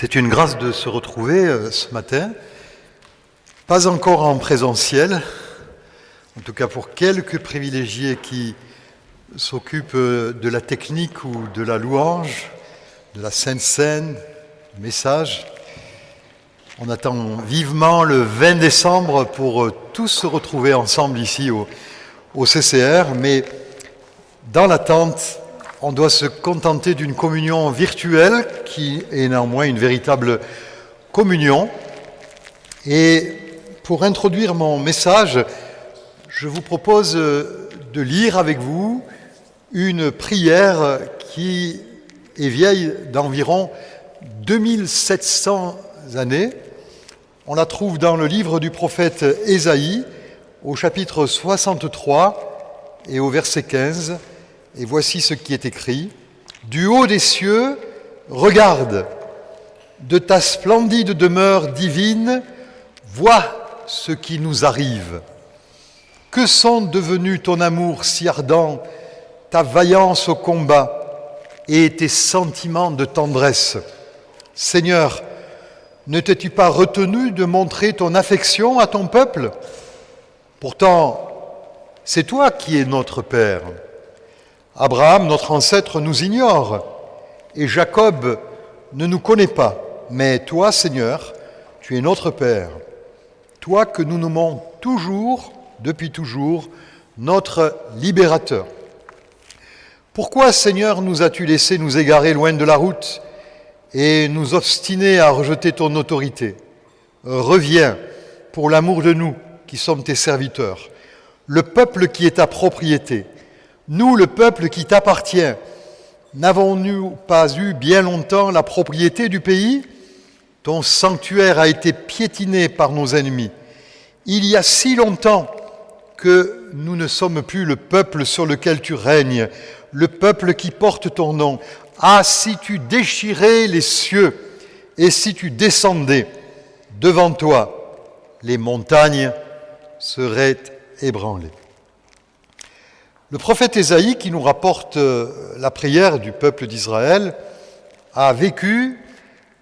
C'est une grâce de se retrouver euh, ce matin, pas encore en présentiel, en tout cas pour quelques privilégiés qui s'occupent euh, de la technique ou de la louange, de la Sainte Seine, du message. On attend vivement le 20 décembre pour euh, tous se retrouver ensemble ici au CCR, mais dans l'attente, on doit se contenter d'une communion virtuelle qui est néanmoins une véritable communion. Et pour introduire mon message, je vous propose de lire avec vous une prière qui est vieille d'environ 2700 années. On la trouve dans le livre du prophète Ésaïe au chapitre 63 et au verset 15. Et voici ce qui est écrit. Du haut des cieux, regarde, de ta splendide demeure divine, vois ce qui nous arrive. Que sont devenus ton amour si ardent, ta vaillance au combat et tes sentiments de tendresse? Seigneur, ne t'es-tu pas retenu de montrer ton affection à ton peuple? Pourtant, c'est toi qui es notre Père. Abraham, notre ancêtre, nous ignore et Jacob ne nous connaît pas. Mais toi, Seigneur, tu es notre Père. Toi que nous nommons toujours, depuis toujours, notre libérateur. Pourquoi, Seigneur, nous as-tu laissé nous égarer loin de la route et nous obstiner à rejeter ton autorité? Reviens pour l'amour de nous qui sommes tes serviteurs, le peuple qui est ta propriété nous, le peuple qui t'appartient, n'avons-nous pas eu bien longtemps la propriété du pays? Ton sanctuaire a été piétiné par nos ennemis. Il y a si longtemps que nous ne sommes plus le peuple sur lequel tu règnes, le peuple qui porte ton nom. Ah, si tu déchirais les cieux et si tu descendais devant toi, les montagnes seraient ébranlées. Le prophète Ésaïe, qui nous rapporte euh, la prière du peuple d'Israël, a vécu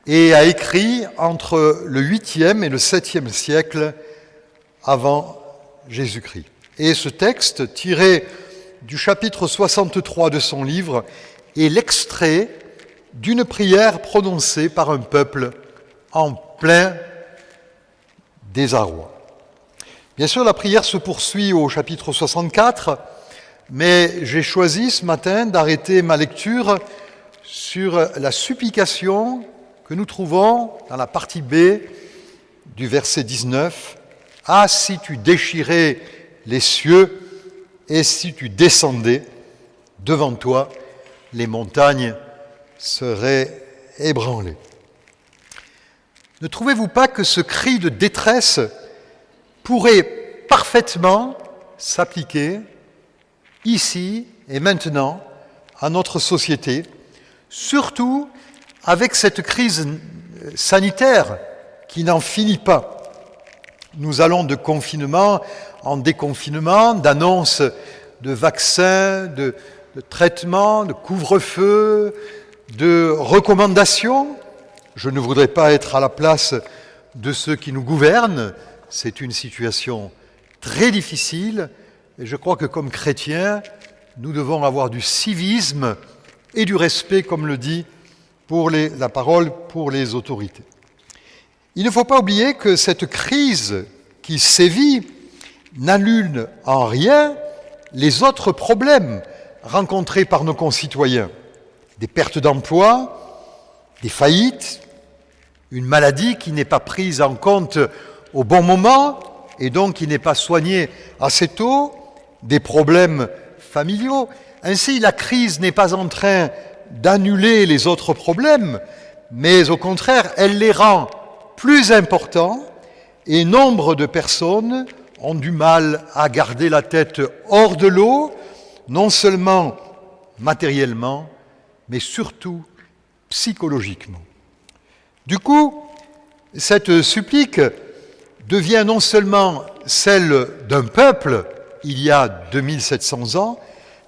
et a écrit entre le 8e et le 7e siècle avant Jésus-Christ. Et ce texte, tiré du chapitre 63 de son livre, est l'extrait d'une prière prononcée par un peuple en plein désarroi. Bien sûr, la prière se poursuit au chapitre 64 mais j'ai choisi ce matin d'arrêter ma lecture sur la supplication que nous trouvons dans la partie B du verset 19. Ah, si tu déchirais les cieux et si tu descendais devant toi, les montagnes seraient ébranlées. Ne trouvez-vous pas que ce cri de détresse pourrait parfaitement s'appliquer ici et maintenant à notre société, surtout avec cette crise sanitaire qui n'en finit pas. Nous allons de confinement en déconfinement, d'annonces de vaccins, de, traitements, de couvre-feu, de recommandations. Je ne voudrais pas être à la place de ceux qui nous gouvernent. C'est une situation très difficile et je crois que comme chrétiens, nous devons avoir du civisme et du respect, comme le dit la parole pour les autorités. Il ne faut pas oublier que cette crise qui sévit n'annule en rien les autres problèmes rencontrés par nos concitoyens. Des pertes d'emploi, des faillites, une maladie qui n'est pas prise en compte au bon moment et donc qui n'est pas soignée assez tôt, des problèmes familiaux. Ainsi, la crise n'est pas en train d'annuler les autres problèmes, mais au contraire, elle les rend plus importants et nombre de personnes ont du mal à garder la tête hors de l'eau, non seulement matériellement, mais surtout psychologiquement. Du coup, cette supplique devient non seulement celle d'un peuple, il y a 2700 ans,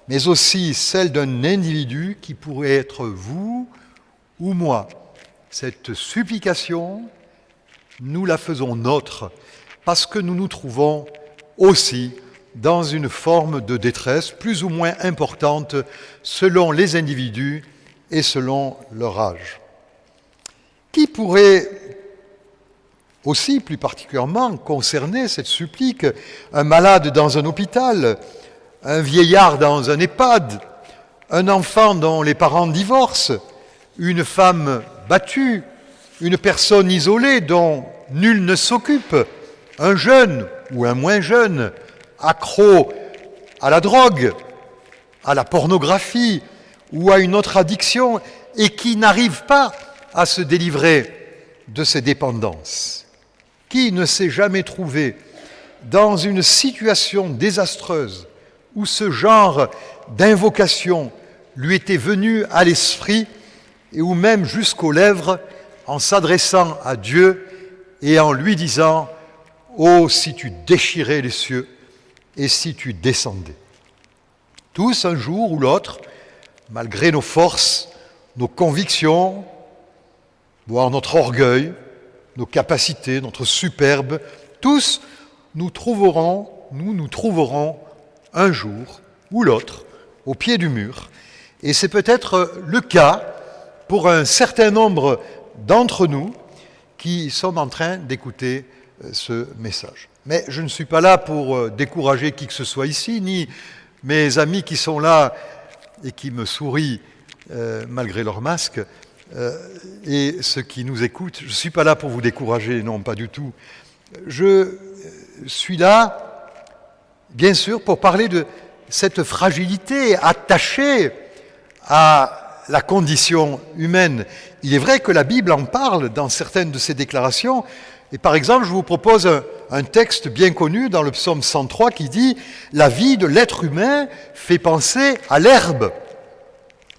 mais aussi celle d'un individu qui pourrait être vous ou moi. cette supplication, nous la faisons nôtre parce que nous nous trouvons aussi dans une forme de détresse plus ou moins importante selon les individus et selon leur âge. Qui pourrait aussi plus particulièrement concerner cette supplique un malade dans un hôpital, un vieillard dans un EHPAD, un enfant dont les parents divorcent, une femme battue, une personne isolée dont nul ne s'occupe, un jeune ou un moins jeune, accro à la drogue, à la pornographie ou à une autre addiction et qui n'arrive pas à se délivrer de ses dépendances. Qui ne s'est jamais trouvé dans une situation désastreuse où ce genre d'invocation lui était venu à l'esprit et où même jusqu'aux lèvres, en s'adressant à Dieu et en lui disant Oh, si tu déchirais les cieux et si tu descendais. Tous, un jour ou l'autre, malgré nos forces, nos convictions, voire notre orgueil, nos capacités, notre superbe, tous nous trouverons, nous nous trouverons un jour ou l'autre au pied du mur. Et c'est peut-être le cas pour un certain nombre d'entre nous qui sommes en train d'écouter euh, ce message. Mais je ne suis pas là pour euh, décourager qui que ce soit ici, ni mes amis qui sont là et qui me sourient euh, malgré leur masque, et ceux qui nous écoutent. Je ne suis pas là pour vous décourager, non, pas du tout. Je suis là, bien sûr, pour parler de cette fragilité attachée à la condition humaine. Il est vrai que la Bible en parle dans certaines de ses déclarations. Et par exemple, je vous propose un, texte bien connu dans le psaume 103 qui dit ⁇ La vie de l'être humain fait penser à l'herbe,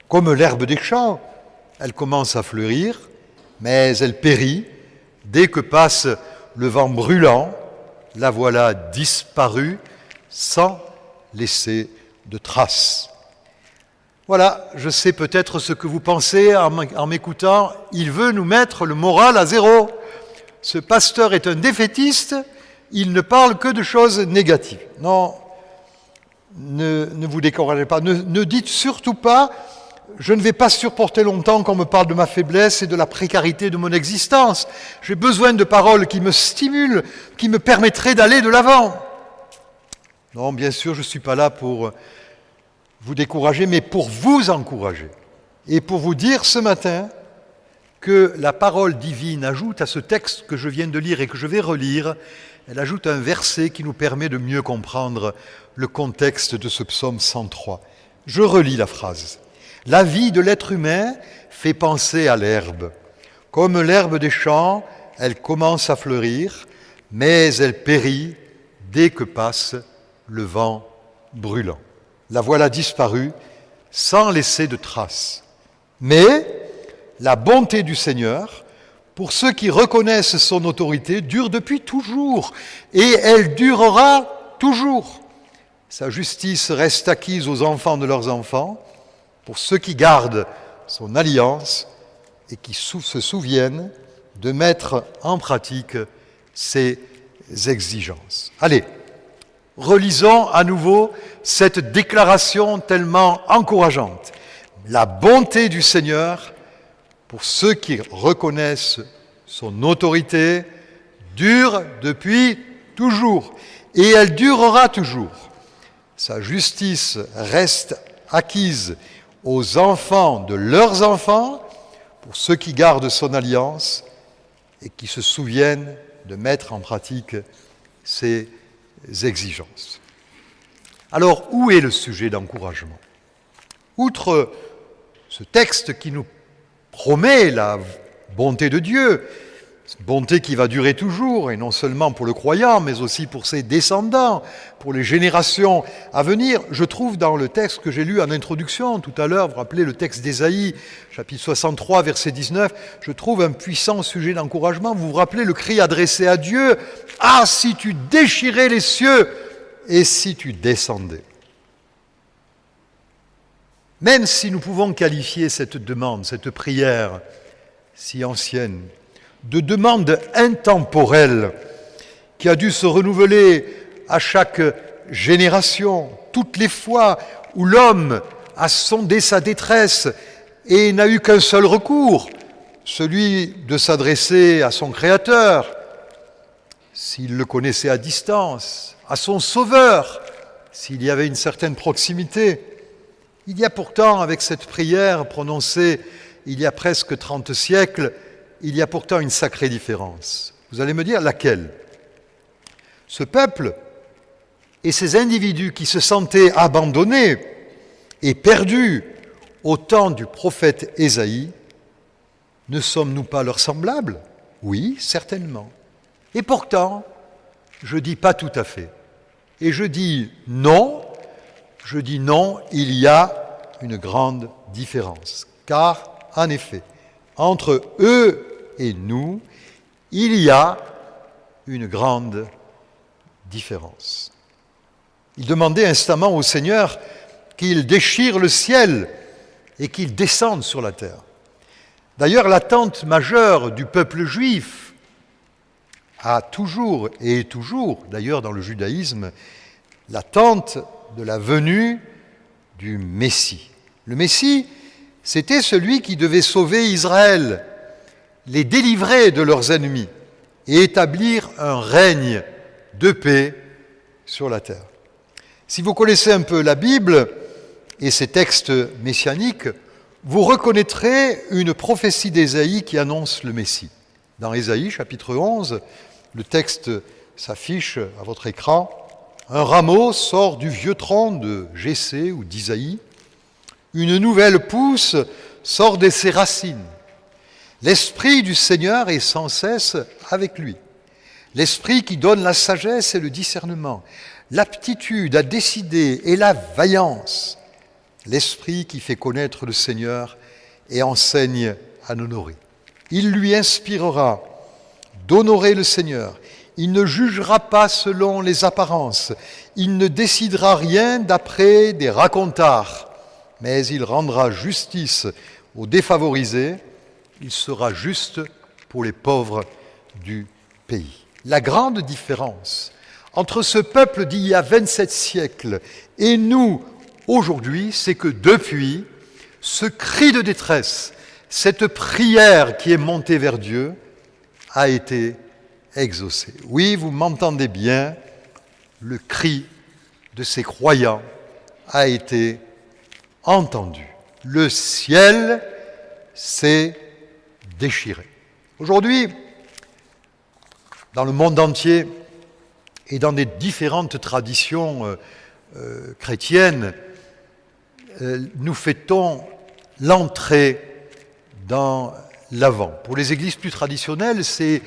comme l'herbe des champs. Elle commence à fleurir, mais elle périt dès que passe le vent brûlant. La voilà disparue sans laisser de traces. Voilà, je sais peut-être ce que vous pensez en m'écoutant. Il veut nous mettre le moral à zéro. Ce pasteur est un défaitiste, il ne parle que de choses négatives. Non, ne, vous découragez pas. Ne, ne dites surtout pas, je ne vais pas supporter longtemps qu'on me parle de ma faiblesse et de la précarité de mon existence. J'ai besoin de paroles qui me stimulent, qui me permettraient d'aller de l'avant. Non, bien sûr, je ne suis pas là pour vous décourager, mais pour vous encourager. Et pour vous dire ce matin que la parole divine ajoute à ce texte que je viens de lire et que je vais relire, elle ajoute un verset qui nous permet de mieux comprendre le contexte de ce psaume 103. Je relis la phrase. La vie de l'être humain fait penser à l'herbe. Comme l'herbe des champs, elle commence à fleurir, mais elle périt dès que passe le vent brûlant la voilà disparue sans laisser de traces. Mais la bonté du Seigneur, pour ceux qui reconnaissent son autorité, dure depuis toujours et elle durera toujours. Sa justice reste acquise aux enfants de leurs enfants, pour ceux qui gardent son alliance et qui se souviennent de mettre en pratique ses exigences. Allez, relisons à nouveau cette déclaration tellement encourageante. La bonté du Seigneur, pour ceux qui reconnaissent son autorité, dure depuis toujours et elle durera toujours. Sa justice reste acquise aux enfants de leurs enfants, pour ceux qui gardent son alliance et qui se souviennent de mettre en pratique ses exigences. Alors, où est le sujet d'encouragement? Outre ce texte qui nous promet la bonté de Dieu, bonté qui va durer toujours, et non seulement pour le croyant, mais aussi pour ses descendants, pour les générations à venir. Je trouve dans le texte que j'ai lu en introduction tout à l'heure, vous, rappelez le texte d'Ésaïe, chapitre 63, verset 19, je trouve un puissant sujet d'encouragement. Vous vous rappelez le cri adressé à Dieu, Ah, si tu déchirais les cieux et si tu descendais Même si nous pouvons qualifier cette demande, cette prière, si ancienne, de demande intemporelle qui a dû se renouveler à chaque génération, toutes les fois où l'homme a sondé sa détresse et n'a eu qu'un seul recours, celui de s'adresser à son Créateur, s'il le connaissait à distance, à son Sauveur, s'il y avait une certaine proximité. Il y a pourtant, avec cette prière prononcée il y a presque 30 siècles, il y a pourtant une sacrée différence. Vous allez me dire laquelle Ce peuple et ces individus qui se sentaient abandonnés et perdus au temps du prophète Ésaïe, ne sommes-nous pas leurs semblables? Oui, certainement. Et pourtant, je dis pas tout à fait. Et je dis non, je dis non, il y a une grande différence. Car, en effet, entre eux et nous, il y a une grande différence. Il demandait instamment au Seigneur qu'il déchire le ciel et qu'il descende sur la terre. D'ailleurs, l'attente majeure du peuple juif a toujours et est toujours, d'ailleurs dans le judaïsme, l'attente de la venue du Messie. Le Messie, c'était celui qui devait sauver Israël, les délivrer de leurs ennemis et établir un règne de paix sur la terre. Si vous connaissez un peu la Bible et ses textes messianiques, vous reconnaîtrez une prophétie d'Ésaïe qui annonce le Messie. Dans Ésaïe chapitre 11, le texte s'affiche à votre écran. Un rameau sort du vieux tronc de Jessé ou d'Isaïe. Une nouvelle pousse sort de ses racines. L'Esprit du Seigneur est sans cesse avec lui. L'Esprit qui donne la sagesse et le discernement, l'aptitude à décider et la vaillance l'Esprit qui fait connaître le Seigneur et enseigne à l'honorer. Il lui inspirera d'honorer le Seigneur. Il ne jugera pas selon les apparences. Il ne décidera rien d'après des racontards. Mais il rendra justice aux défavorisés. Il sera juste pour les pauvres du pays. La grande différence entre ce peuple d'il y a 27 siècles et nous aujourd'hui, c'est que depuis, ce cri de détresse, cette prière qui est montée vers Dieu, a été exaucée. Oui, vous m'entendez bien, le cri de ces croyants a été entendu. Le ciel s'est déchiré. Aujourd'hui, dans le monde entier et dans des différentes traditions euh, euh, chrétiennes, euh, nous fêtons l'entrée dans l'Avent. Pour les églises plus traditionnelles, c'est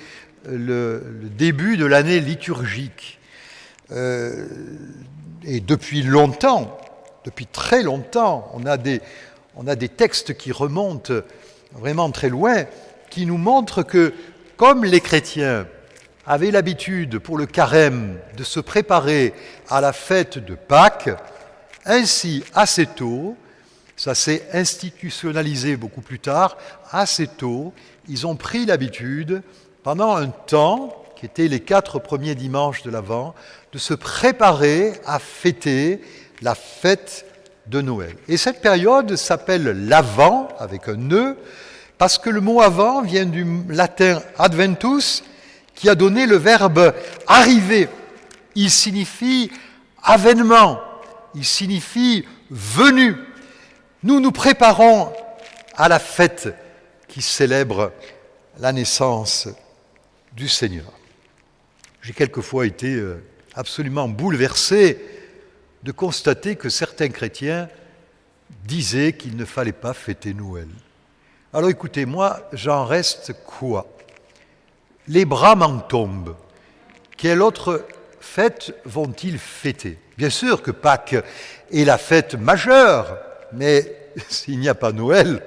le, début de l'année liturgique. Et depuis longtemps, depuis très longtemps, on a, des, on a des textes qui remontent vraiment très loin, qui nous montrent que comme les chrétiens avaient l'habitude pour le carême de se préparer à la fête de Pâques, ainsi, assez tôt, ça s'est institutionnalisé beaucoup plus tard, assez tôt, ils ont pris l'habitude, pendant un temps, qui était les quatre premiers dimanches de l'Avent, de se préparer à fêter la fête de Noël. Et cette période s'appelle l'Avent, avec un nœud, parce que le mot avant vient du latin adventus, qui a donné le verbe arriver. Il signifie avènement, il signifie venu. Nous nous préparons à la fête qui célèbre la naissance du Seigneur. J'ai quelquefois été euh, absolument bouleversé de constater que certains chrétiens disaient qu'il ne fallait pas fêter Noël. Alors écoutez, moi, j'en reste quoi? Les bras m'en tombent. Quelle autre fête vont-ils fêter? Bien sûr que Pâques est la fête majeure, mais s'il n'y a pas Noël,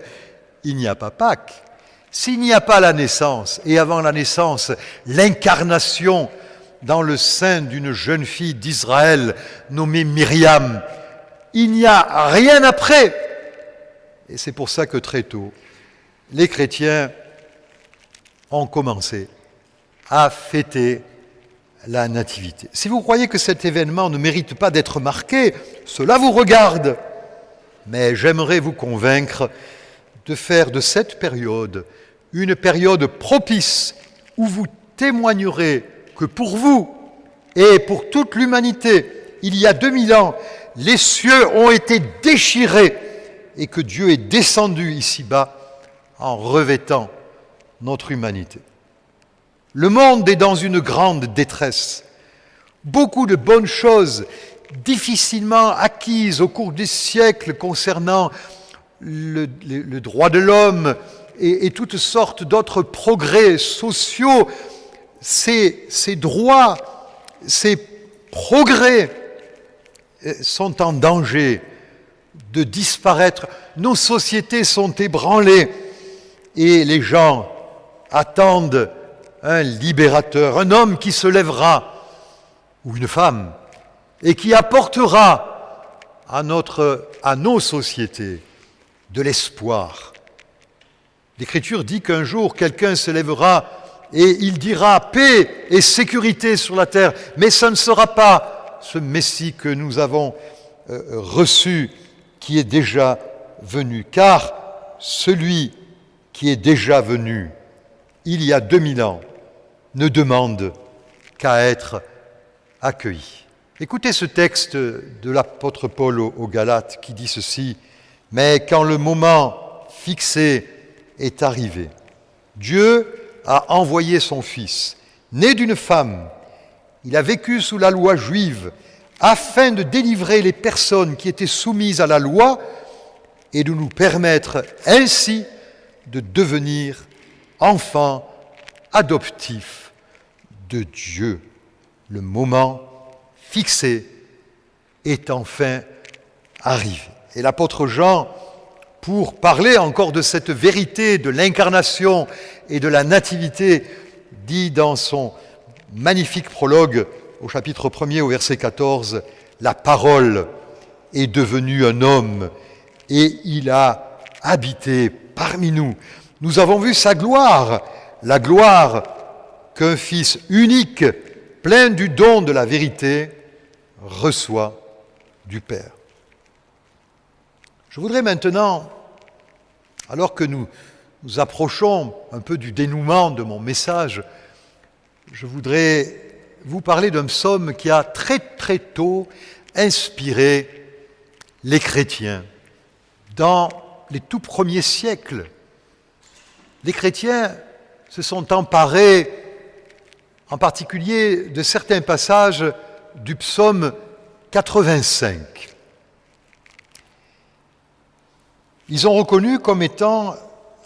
il n'y a pas Pâques. S'il n'y a pas la naissance, et avant la naissance, l'incarnation dans le sein d'une jeune fille d'Israël nommée Myriam, il n'y a rien après. Et c'est pour ça que très tôt, les chrétiens ont commencé à fêter la nativité. Si vous croyez que cet événement ne mérite pas d'être marqué, cela vous regarde. Mais j'aimerais vous convaincre de faire de cette période une période propice où vous témoignerez que pour vous et pour toute l'humanité, il y a 2000 ans, les cieux ont été déchirés et que Dieu est descendu ici-bas en revêtant notre humanité. Le monde est dans une grande détresse. Beaucoup de bonnes choses difficilement acquises au cours des siècles concernant le, droit de l'homme et, toutes sortes d'autres progrès sociaux, ces, droits, ces progrès euh, sont en danger de disparaître. Nos sociétés sont ébranlées et les gens attendent un libérateur, un homme qui se lèvera, ou une femme, et qui apportera à nos sociétés de l'espoir. L'Écriture dit qu'un jour quelqu'un se lèvera et il dira paix et sécurité sur la terre, mais ce ne sera pas ce Messie que nous avons euh, reçu qui est déjà venu, car celui qui est déjà venu il y a 2000 ans ne demande qu'à être accueilli. Écoutez ce texte de l'apôtre Paul aux Galates qui dit ceci, mais quand le moment fixé est arrivé, Dieu a envoyé son Fils, né d'une femme, il a vécu sous la loi juive, afin de délivrer les personnes qui étaient soumises à la loi et de nous permettre ainsi de devenir enfants adoptifs de Dieu. Le moment fixé est enfin arrivé. Et l'apôtre Jean, pour parler encore de cette vérité de l'incarnation et de la nativité, dit dans son magnifique prologue au chapitre 1er au verset 14, la parole est devenue un homme et il a habité parmi nous. Nous avons vu sa gloire, la gloire qu'un Fils unique, plein du don de la vérité, reçoit du Père. Je voudrais maintenant, alors que nous nous approchons un peu du dénouement de mon message, je voudrais vous parler d'un psaume qui a très très tôt inspiré les chrétiens. Dans les tout premiers siècles, les chrétiens se sont emparés en particulier de certains passages du psaume 85. Ils ont reconnu comme étant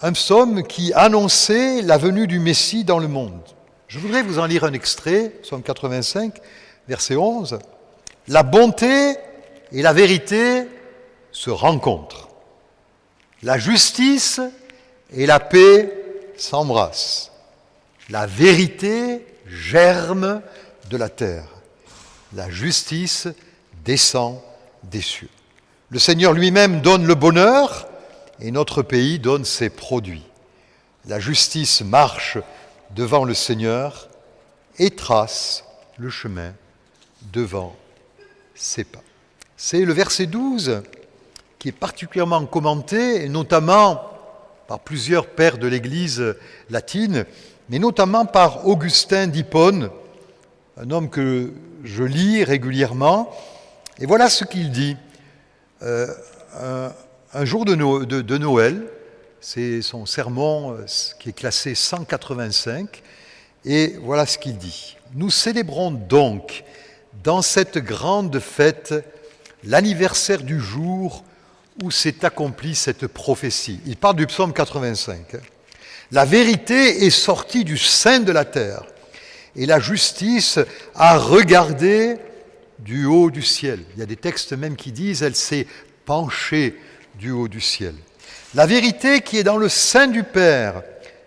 un psaume qui annonçait la venue du Messie dans le monde. Je voudrais vous en lire un extrait, psaume 85, verset 11. La bonté et la vérité se rencontrent. La justice et la paix s'embrassent. La vérité germe de la terre. La justice descend des cieux. Le Seigneur lui-même donne le bonheur et notre pays donne ses produits. La justice marche devant le Seigneur et trace le chemin devant ses pas. C'est le verset 12 qui est particulièrement commenté, notamment par plusieurs pères de l'Église latine, mais notamment par Augustin d'Hippone, un homme que je lis régulièrement. Et voilà ce qu'il dit. Euh, jour de, de Noël, c'est son sermon euh, qui est classé 185, et voilà ce qu'il dit. Nous célébrons donc dans cette grande fête l'anniversaire du jour où s'est accomplie cette prophétie. Il parle du psaume 85. Hein. La vérité est sortie du sein de la terre et la justice a regardé du haut du ciel. Il y a des textes même qui disent elle s'est penchée du ciel. La vérité qui est dans le sein du Père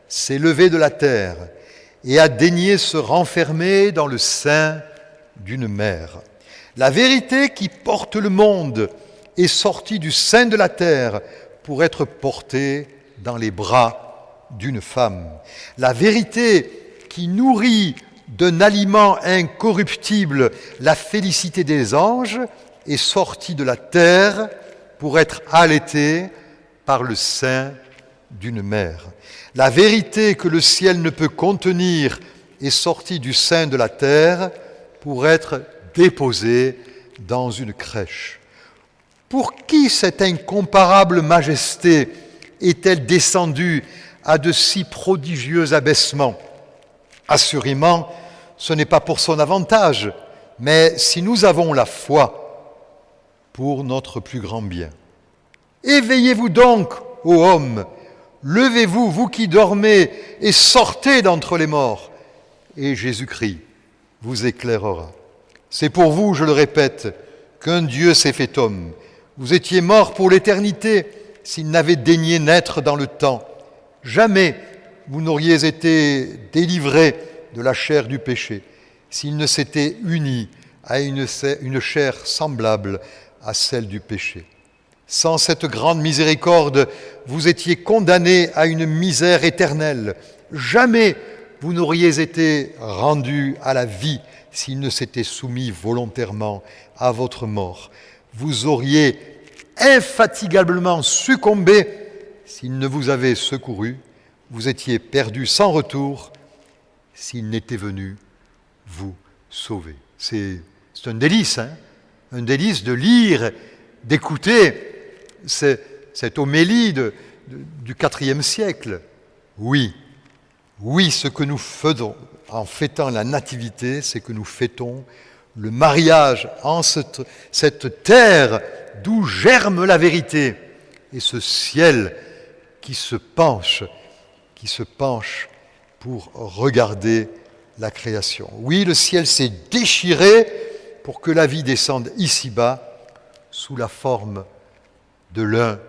s'est levée de la terre et a daigné se renfermer dans le sein d'une mère. La vérité qui porte le monde est sortie du sein de la terre pour être portée dans les bras d'une femme. La vérité qui nourrit d'un aliment incorruptible la félicité des anges est sortie de la terre pour être allaitée par le sein d'une mère. La vérité que le ciel ne peut contenir est sortie du sein de la terre pour être déposée dans une crèche. Pour qui cette incomparable majesté est-elle descendue à de si prodigieux abaissements? Assurément, ce n'est pas pour son avantage, mais si nous avons la foi, pour notre plus grand bien. Éveillez-vous donc, ô hommes, levez-vous, vous qui dormez, et sortez d'entre les morts, et Jésus-Christ vous éclairera. C'est pour vous, je le répète, qu'un Dieu s'est fait homme. Vous étiez morts pour l'éternité s'il n'avait daigné naître dans le temps. Jamais vous n'auriez été délivrés de la chair du péché s'il ne s'était uni à une, une chair semblable à celle du péché. Sans cette grande miséricorde, vous étiez condamnés à une misère éternelle. Jamais vous n'auriez été rendus à la vie s'il ne s'était soumis volontairement à votre mort. Vous auriez infatigablement succombé s'il ne vous avait secouru. Vous étiez perdu sans retour s'il n'était venu vous sauver. C'est un délice, hein un délice de lire, d'écouter cette homélie du IVe siècle. Oui, oui, ce que nous faisons en fêtant la nativité, c'est que nous fêtons le mariage en cette, cette terre d'où germe la vérité et ce ciel qui se penche, qui se penche pour regarder la création. Oui, le ciel s'est déchiré pour que la vie descende ici-bas sous la forme de l'un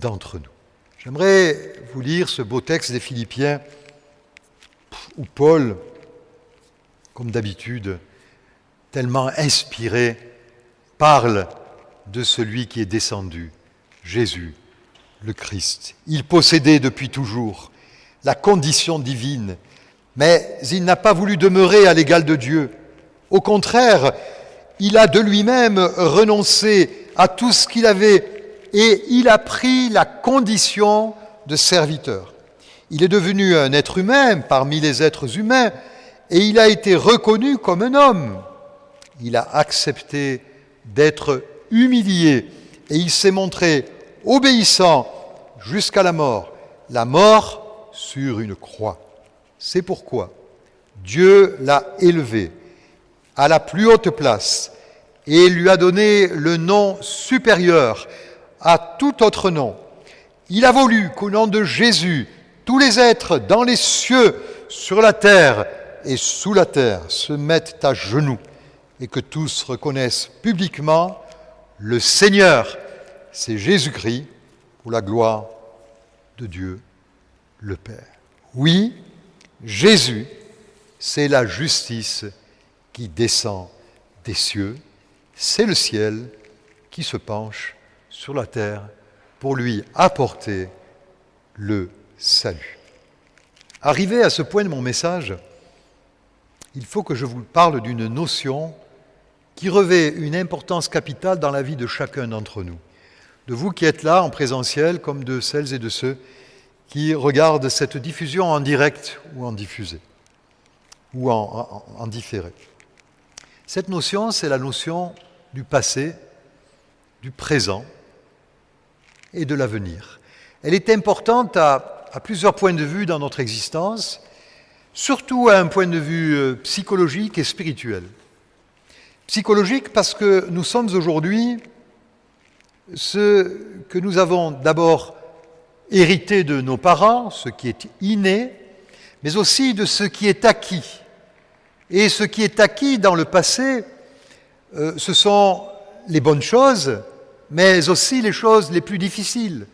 d'entre nous. J'aimerais vous lire ce beau texte des Philippiens où Paul, comme d'habitude, tellement inspiré, parle de celui qui est descendu, Jésus, le Christ. Il possédait depuis toujours la condition divine, mais il n'a pas voulu demeurer à l'égal de Dieu. Au contraire, il a de lui-même renoncé à tout ce qu'il avait et il a pris la condition de serviteur. Il est devenu un être humain parmi les êtres humains et il a été reconnu comme un homme. Il a accepté d'être humilié et il s'est montré obéissant jusqu'à la mort, la mort sur une croix. C'est pourquoi Dieu l'a élevé à la plus haute place et lui a donné le nom supérieur à tout autre nom. Il a voulu qu'au nom de Jésus, tous les êtres dans les cieux, sur la terre et sous la terre se mettent à genoux et que tous reconnaissent publiquement le Seigneur, c'est Jésus-Christ, pour la gloire de Dieu le Père. Oui, Jésus, c'est la justice qui descend des cieux, c'est le ciel qui se penche sur la terre pour lui apporter le salut. Arrivé à ce point de mon message, il faut que je vous parle d'une notion qui revêt une importance capitale dans la vie de chacun d'entre nous, de vous qui êtes là en présentiel comme de celles et de ceux qui regardent cette diffusion en direct ou en diffusé ou en, en différé. Cette notion, c'est la notion du passé, du présent et de l'avenir. Elle est importante à, plusieurs points de vue dans notre existence, surtout à un point de vue euh, psychologique et spirituel. Psychologique parce que nous sommes aujourd'hui ce que nous avons d'abord hérité de nos parents, ce qui est inné, mais aussi de ce qui est acquis et ce qui est acquis dans le passé, euh, ce sont les bonnes choses, mais aussi les choses les plus difficiles.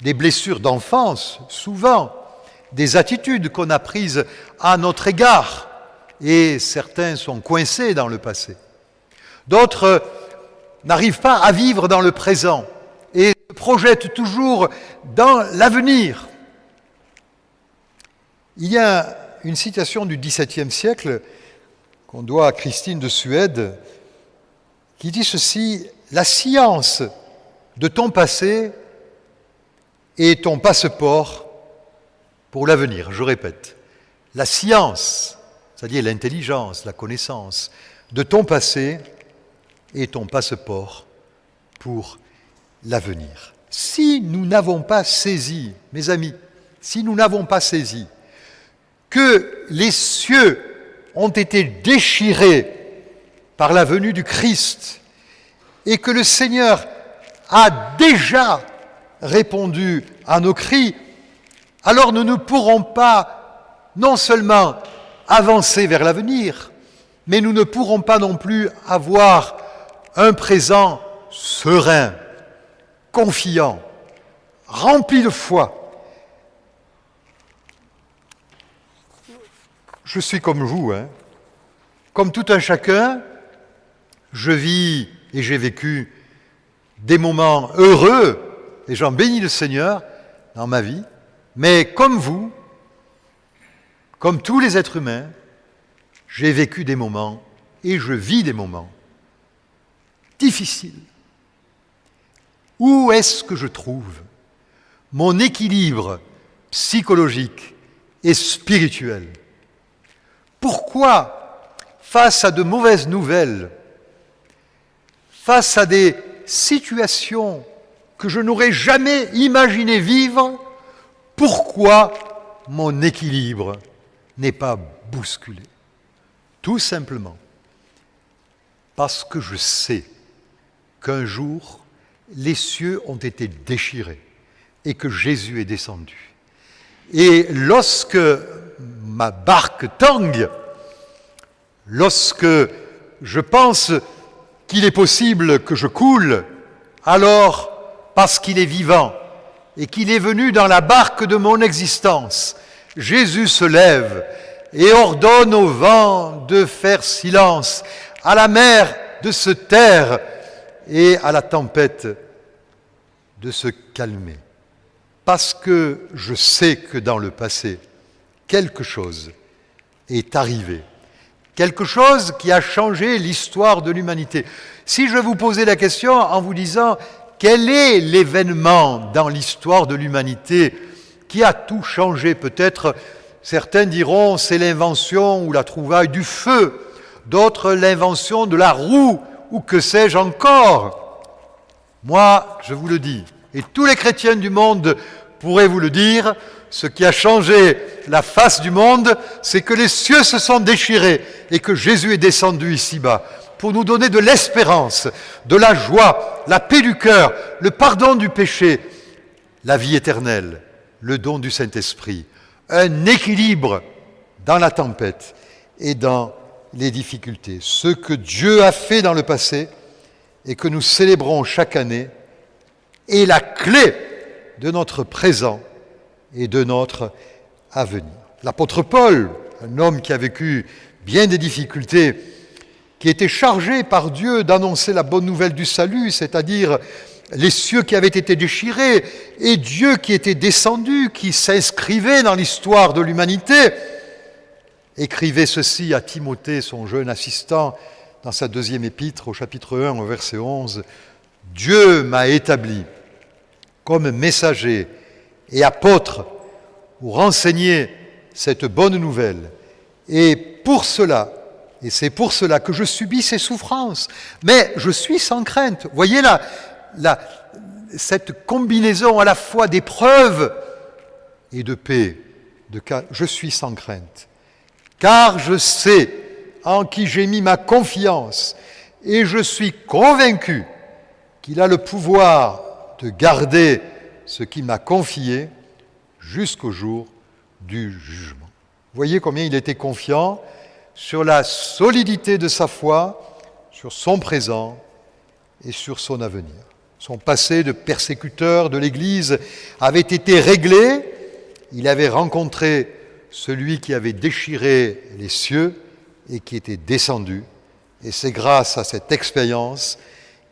Des blessures d'enfance, souvent, des attitudes qu'on a prises à notre égard, et certains sont coincés dans le passé. D'autres n'arrivent pas à vivre dans le présent et se projettent toujours dans l'avenir. Il y a une citation du XVIIe siècle qu'on doit à Christine de Suède qui dit ceci, la science de ton passé est ton passeport pour l'avenir. Je répète, la science, c'est-à-dire l'intelligence, la connaissance de ton passé est ton passeport pour l'avenir. Si nous n'avons pas saisi, mes amis, si nous n'avons pas saisi que les cieux ont été déchirés par la venue du Christ et que le Seigneur a déjà répondu à nos cris, alors nous ne pourrons pas non seulement avancer vers l'avenir, mais nous ne pourrons pas non plus avoir un présent serein, confiant, rempli de foi. Je suis comme vous, hein. comme tout un chacun, je vis et j'ai vécu des moments heureux, et j'en bénis le Seigneur dans ma vie, mais comme vous, comme tous les êtres humains, j'ai vécu des moments et je vis des moments difficiles. Où est-ce que je trouve mon équilibre psychologique et spirituel? Pourquoi, face à de mauvaises nouvelles, face à des situations que je n'aurais jamais imaginé vivre, pourquoi mon équilibre n'est pas bousculé? Tout simplement parce que je sais qu'un jour, les cieux ont été déchirés et que Jésus est descendu. Et lorsque ma barque tangue, lorsque je pense qu'il est possible que je coule, alors, parce qu'il est vivant et qu'il est venu dans la barque de mon existence, Jésus se lève et ordonne au vent de faire silence, à la mer de se taire et à la tempête de se calmer. Parce que je sais que dans le passé, quelque chose est arrivé. Quelque chose qui a changé l'histoire de l'humanité. Si je vous posais la question en vous disant quel est l'événement dans l'histoire de l'humanité qui a tout changé? Peut-être certains diront c'est l'invention ou la trouvaille du feu, d'autres l'invention de la roue ou que sais-je encore. Moi, je vous le dis, et tous les chrétiens du monde pourraient vous le dire, ce qui a changé la face du monde, c'est que les cieux se sont déchirés et que Jésus est descendu ici-bas pour nous donner de l'espérance, de la joie, la paix du cœur, le pardon du péché, la vie éternelle, le don du Saint-Esprit, un équilibre dans la tempête et dans les difficultés. Ce que Dieu a fait dans le passé et que nous célébrons chaque année est la clé de notre présent et de notre avenir. L'apôtre Paul, un homme qui a vécu bien des difficultés, qui était chargé par Dieu d'annoncer la bonne nouvelle du salut, c'est-à-dire les cieux qui avaient été déchirés, et Dieu qui était descendu, qui s'inscrivait dans l'histoire de l'humanité, écrivait ceci à Timothée, son jeune assistant, dans sa deuxième épître au chapitre 1 au verset 11. Dieu m'a établi comme messager et apôtre pour renseigner cette bonne nouvelle. Et pour cela, et c'est pour cela que je subis ces souffrances. Mais je suis sans crainte. Voyez là, cette combinaison à la fois d'épreuves et de paix. Je suis sans crainte. Car je sais en qui j'ai mis ma confiance et je suis convaincu qu'il a le pouvoir de garder ce qu'il m'a confié jusqu'au jour du jugement. Voyez combien il était confiant sur la solidité de sa foi, sur son présent et sur son avenir. Son passé de persécuteur de l'Église avait été réglé, il avait rencontré celui qui avait déchiré les cieux et qui était descendu, et c'est grâce à cette expérience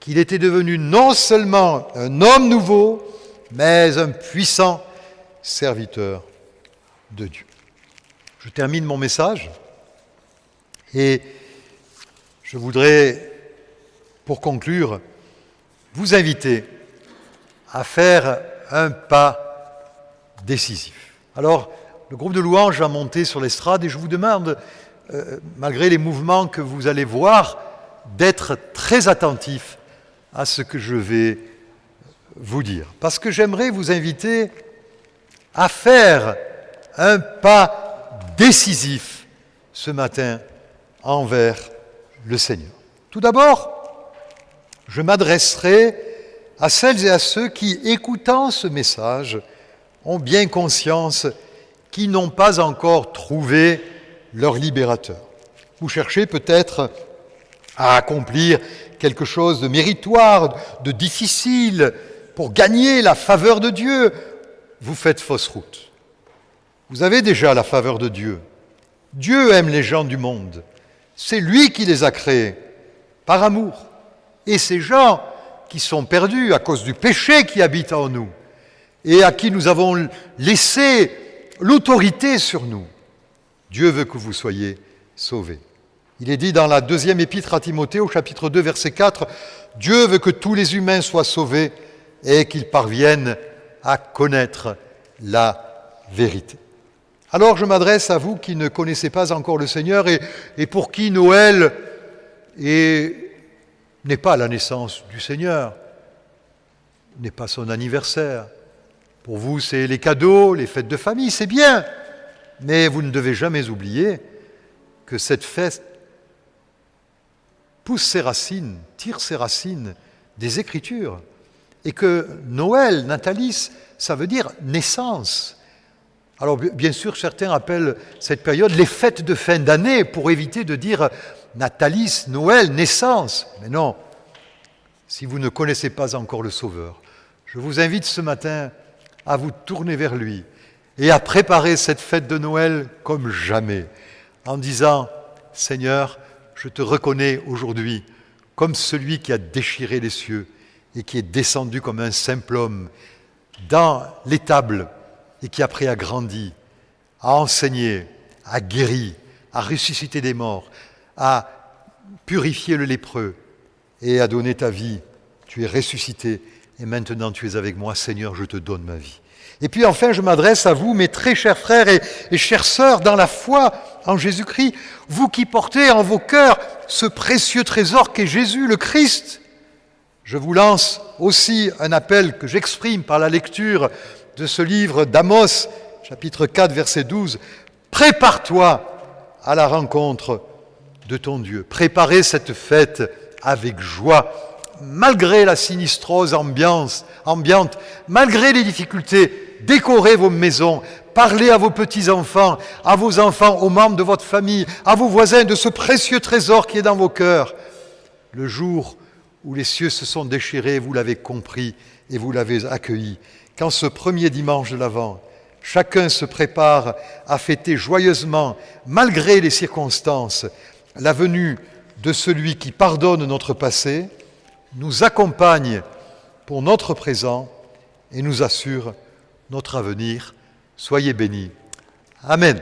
qu'il était devenu non seulement un homme nouveau, mais un puissant serviteur de Dieu. Je termine mon message et je voudrais, pour conclure, vous inviter à faire un pas décisif. Alors, le groupe de louanges va monter sur l'estrade et je vous demande, euh, malgré les mouvements que vous allez voir, d'être très attentif à ce que je vais vous dire. Parce que j'aimerais vous inviter à faire un pas décisif ce matin envers le Seigneur. Tout d'abord, je m'adresserai à celles et à ceux qui, écoutant ce message, ont bien conscience qu'ils n'ont pas encore trouvé leur libérateur. Vous cherchez peut-être à accomplir quelque chose de méritoire, de difficile, pour gagner la faveur de Dieu. Vous faites fausse route. Vous avez déjà la faveur de Dieu. Dieu aime les gens du monde. C'est lui qui les a créés, par amour. Et ces gens qui sont perdus à cause du péché qui habite en nous, et à qui nous avons laissé l'autorité sur nous, Dieu veut que vous soyez sauvés. Il est dit dans la deuxième épître à Timothée au chapitre 2 verset 4, Dieu veut que tous les humains soient sauvés et qu'ils parviennent à connaître la vérité. Alors je m'adresse à vous qui ne connaissez pas encore le Seigneur et, pour qui Noël n'est pas la naissance du Seigneur, n'est pas son anniversaire. Pour vous, c'est les cadeaux, les fêtes de famille, c'est bien, mais vous ne devez jamais oublier que cette fête pousse ses racines, tire ses racines des Écritures, et que Noël, Natalis, ça veut dire naissance. Alors bien sûr, certains appellent cette période les fêtes de fin d'année pour éviter de dire Natalis, Noël, naissance. Mais non, si vous ne connaissez pas encore le Sauveur, je vous invite ce matin à vous tourner vers lui et à préparer cette fête de Noël comme jamais, en disant, Seigneur, je te reconnais aujourd'hui comme celui qui a déchiré les cieux et qui est descendu comme un simple homme dans l'étable et qui après a grandi, a enseigné, a guéri, a ressuscité des morts, a purifié le lépreux et a donné ta vie. Tu es ressuscité et maintenant tu es avec moi. Seigneur, je te donne ma vie. Et puis enfin, je m'adresse à vous, mes très chers frères et, et chères sœurs, dans la foi en Jésus-Christ, vous qui portez en vos cœurs ce précieux trésor qu'est Jésus, le Christ. Je vous lance aussi un appel que j'exprime par la lecture de ce livre d'Amos, chapitre 4, verset 12. Prépare-toi à la rencontre de ton Dieu. Préparez cette fête avec joie, malgré la sinistrose ambiance, ambiante, malgré les difficultés, décorez vos maisons, parlez à vos petits-enfants, à vos enfants, aux membres de votre famille, à vos voisins de ce précieux trésor qui est dans vos cœurs. Le jour où les cieux se sont déchirés, vous l'avez compris et vous l'avez accueilli. Quand ce premier dimanche de l'Avent, chacun se prépare à fêter joyeusement, malgré les circonstances, la venue de celui qui pardonne notre passé, nous accompagne pour notre présent et nous assure notre avenir. Soyez bénis. Amen.